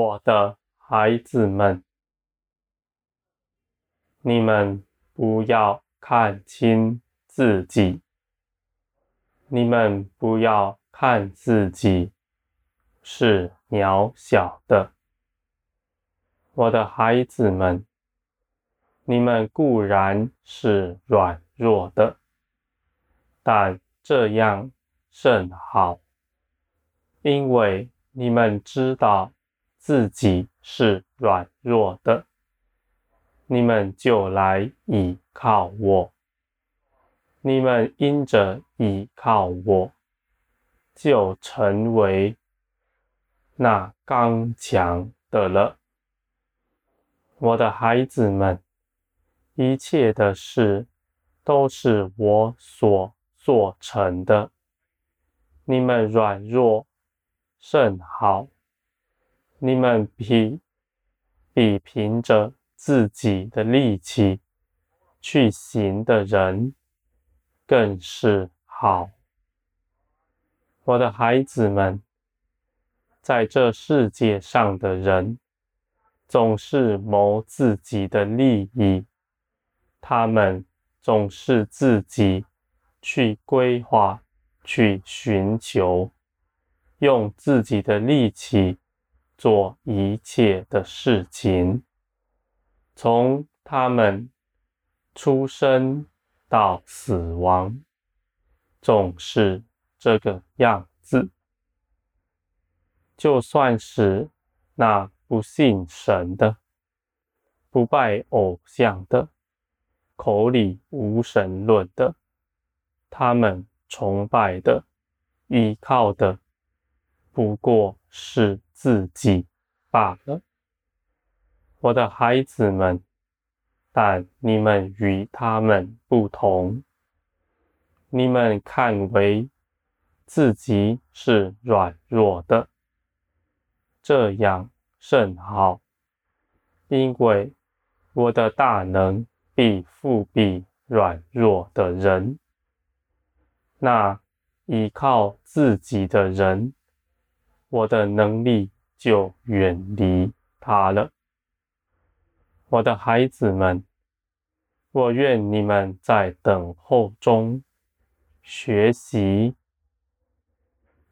我的孩子们，你们不要看轻自己，你们不要看自己是渺小的。我的孩子们，你们固然是软弱的，但这样甚好，因为你们知道自己是软弱的，你们就来倚靠我。你们因着倚靠我，就成为那刚强的了。我的孩子们，一切的事都是我所做成的。你们软弱甚好，你们比比凭着自己的力气去行的人更是好。我的孩子们，在这世界上的人，总是谋自己的利益，他们总是自己去规划、去寻求，用自己的力气做一切的事情。从他们出生到死亡，总是这个样子。就算是那。不信神的，不拜偶像的，口里无神论的，他们崇拜的、依靠的，不过是自己罢了。我的孩子们，但你们与他们不同，你们看为自己是软弱的，这样。甚好，因为我的大能必覆庇软弱的人。那依靠自己的人，我的能力就远离他了。我的孩子们，我愿你们在等候中学习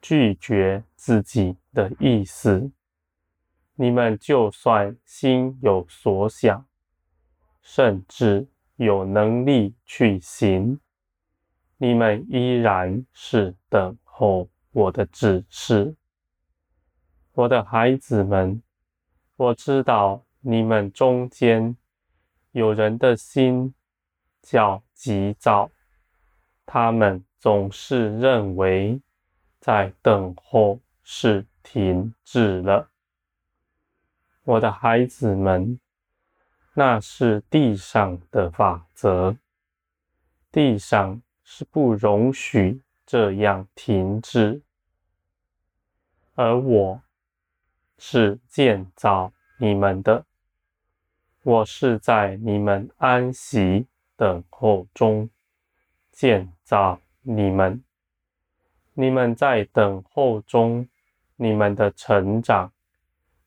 拒绝自己的意思。你们就算心有所想，甚至有能力去行，你们依然是等候我的指示。我的孩子们，我知道你们中间有人的心较急躁，他们总是认为在等候是停滞了。我的孩子们，那是地上的法则，地上是不容许这样停滞，而我是建造你们的，我是在你们安息等候中建造你们，你们在等候中，你们的成长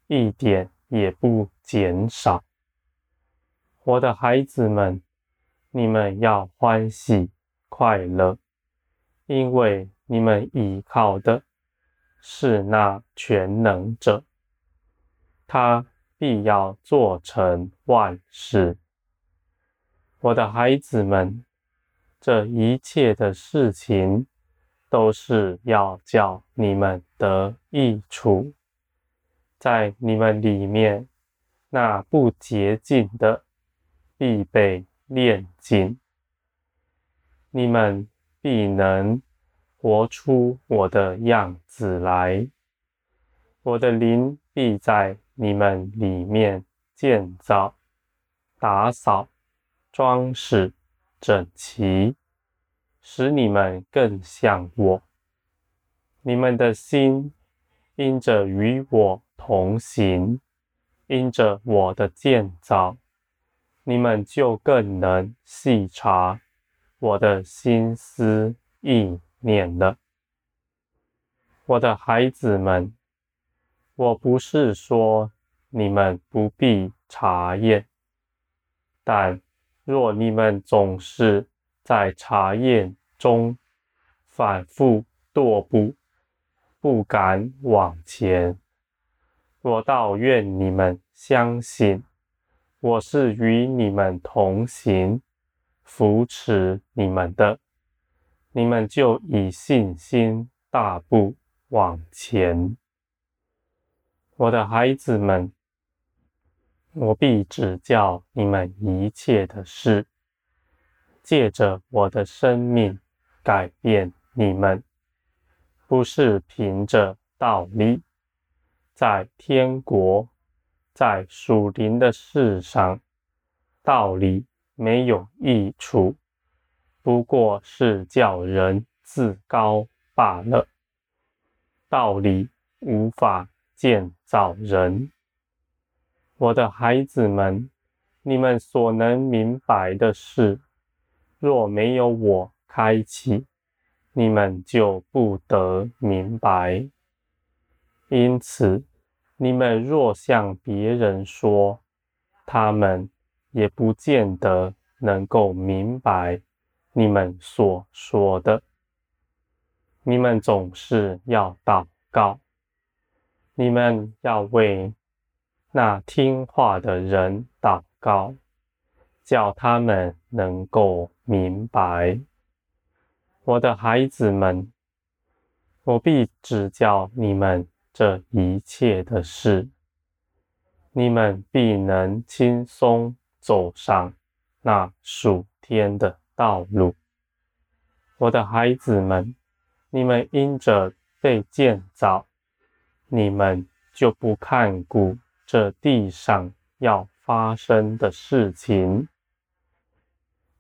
一点。也不减少，我的孩子们，你们要欢喜快乐，因为你们依靠的是那全能者，他必要做成万事。我的孩子们，这一切的事情都是要叫你们得益处。在你们里面，那不洁净的必被炼净，你们必能活出我的样子来。我的灵必在你们里面建造、打扫、装饰、整齐，使你们更像我。你们的心因着与我同行，因着我的建造，你们就更能细察我的心思意念了。我的孩子们，我不是说你们不必查验，但若你们总是在查验中反复踱步，不敢往前，我倒愿你们相信，我是与你们同行，扶持你们的，你们就以信心大步往前。我的孩子们，我必指教你们一切的事，借着我的生命改变你们，不是凭着道理，在天国，在属灵的事上，道理没有益处，不过是叫人自高罢了。道理无法建造人，我的孩子们，你们所能明白的事，若没有我开启，你们就不得明白。因此，你们若向别人说，他们也不见得能够明白你们所说的。你们总是要祷告。你们要为那听话的人祷告，叫他们能够明白。我的孩子们，我必指教你们这一切的事，你们必能轻松走上那属天的道路。我的孩子们，你们因着被建造。你们就不看顾这地上要发生的事情，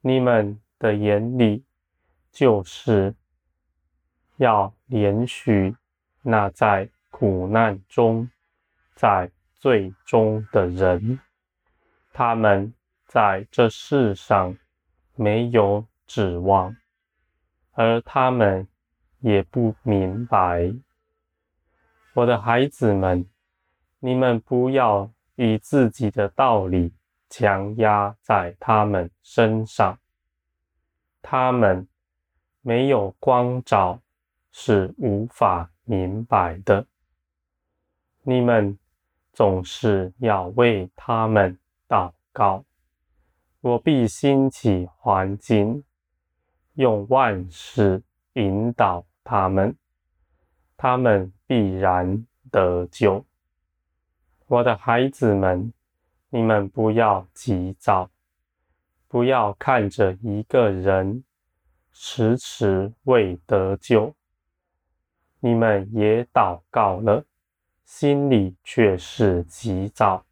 你们的眼里就是要怜恤那在苦难中、在罪中的人，他们在这世上没有指望，而他们也不明白。我的孩子们，你们不要以自己的道理强压在他们身上。他们没有光照，是无法明白的。你们总是要为他们祷告。我必兴起环境，用万事引导他们。他们必然得救。我的孩子们，你们不要急躁，不要看着一个人迟迟未得救，你们也祷告了，心里却是急躁，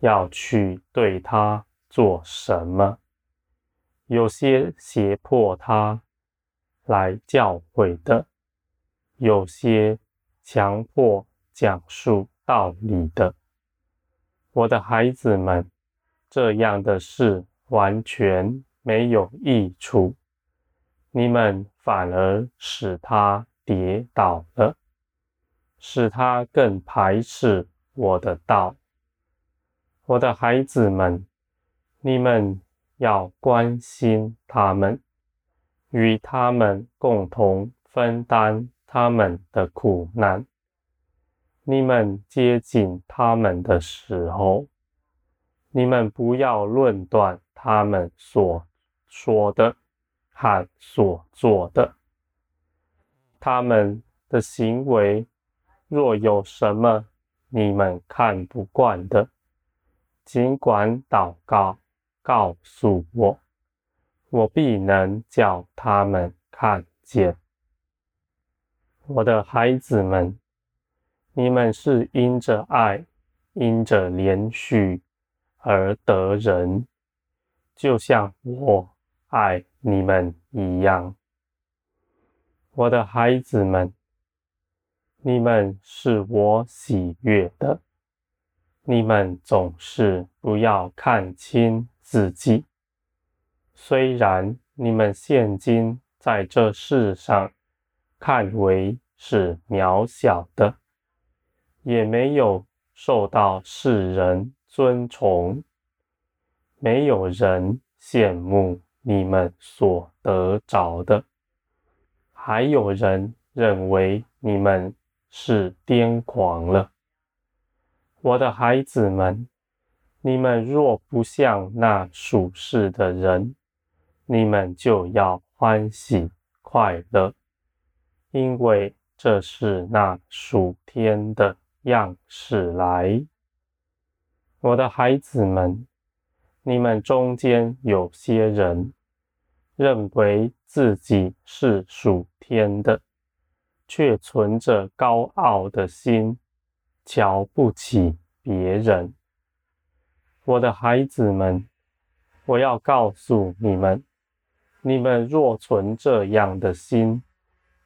要去对他做什么？有些胁迫他来教会的。有些强迫讲述道理的，我的孩子们，这样的事完全没有益处，你们反而使他跌倒了，使他更排斥我的道。我的孩子们，你们要关心他们，与他们共同分担。他们的苦难，你们接近他们的时候，你们不要论断他们所说的和所做的。他们的行为若有什么你们看不惯的，尽管祷告告诉我，我必能叫他们看见。我的孩子们，你们是因着爱、因着怜恤而得人，就像我爱你们一样。我的孩子们，你们是我喜悦的，你们总是不要看轻自己。虽然你们现今在这世上，看为是渺小的，也没有受到世人尊崇，没有人羡慕你们所得着的，还有人认为你们是癫狂了。我的孩子们，你们若不像那属世的人，你们就要欢喜快乐，因为这是那属天的样式来。我的孩子们，你们中间有些人认为自己是属天的，却存着高傲的心，瞧不起别人。我的孩子们，我要告诉你们。你们若存这样的心，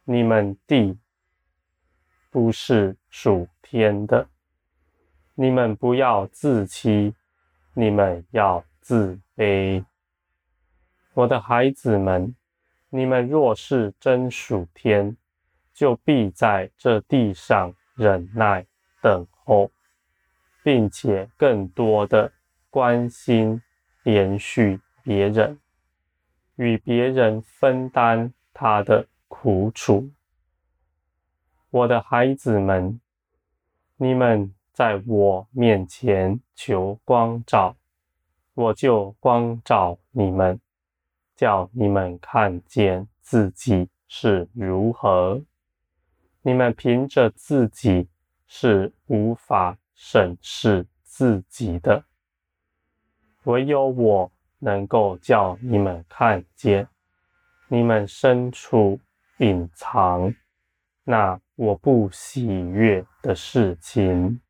你们地不是属天的。你们不要自欺，你们要自卑。我的孩子们，你们若是真属天，就必在这地上忍耐等候，并且更多的关心延续别人。与别人分担他的苦楚，我的孩子们，你们在我面前求光照，我就光照你们，叫你们看见自己是如何。你们凭着自己是无法审视自己的，唯有我。能够叫你们看见，你们身处隐藏那我不喜悦的事情。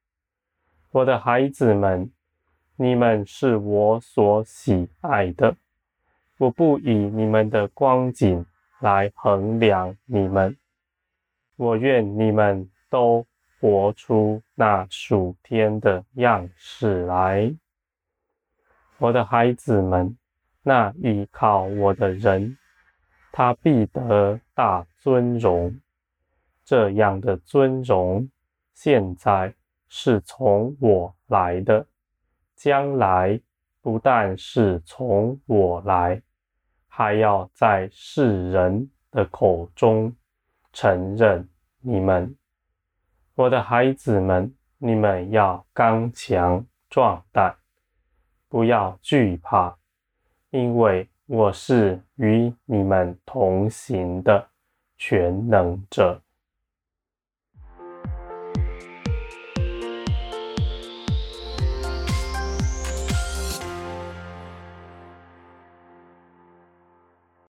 我的孩子们，你们是我所喜爱的，我不以你们的光景来衡量你们。我愿你们都活出那属天的样式来。我的孩子们，那依靠我的人，他必得大尊荣。这样的尊荣，现在是从我来的，将来不但是从我来，还要在世人的口中承认你们。我的孩子们，你们要刚强壮胆。不要惧怕，因为我是与你们同行的全能者。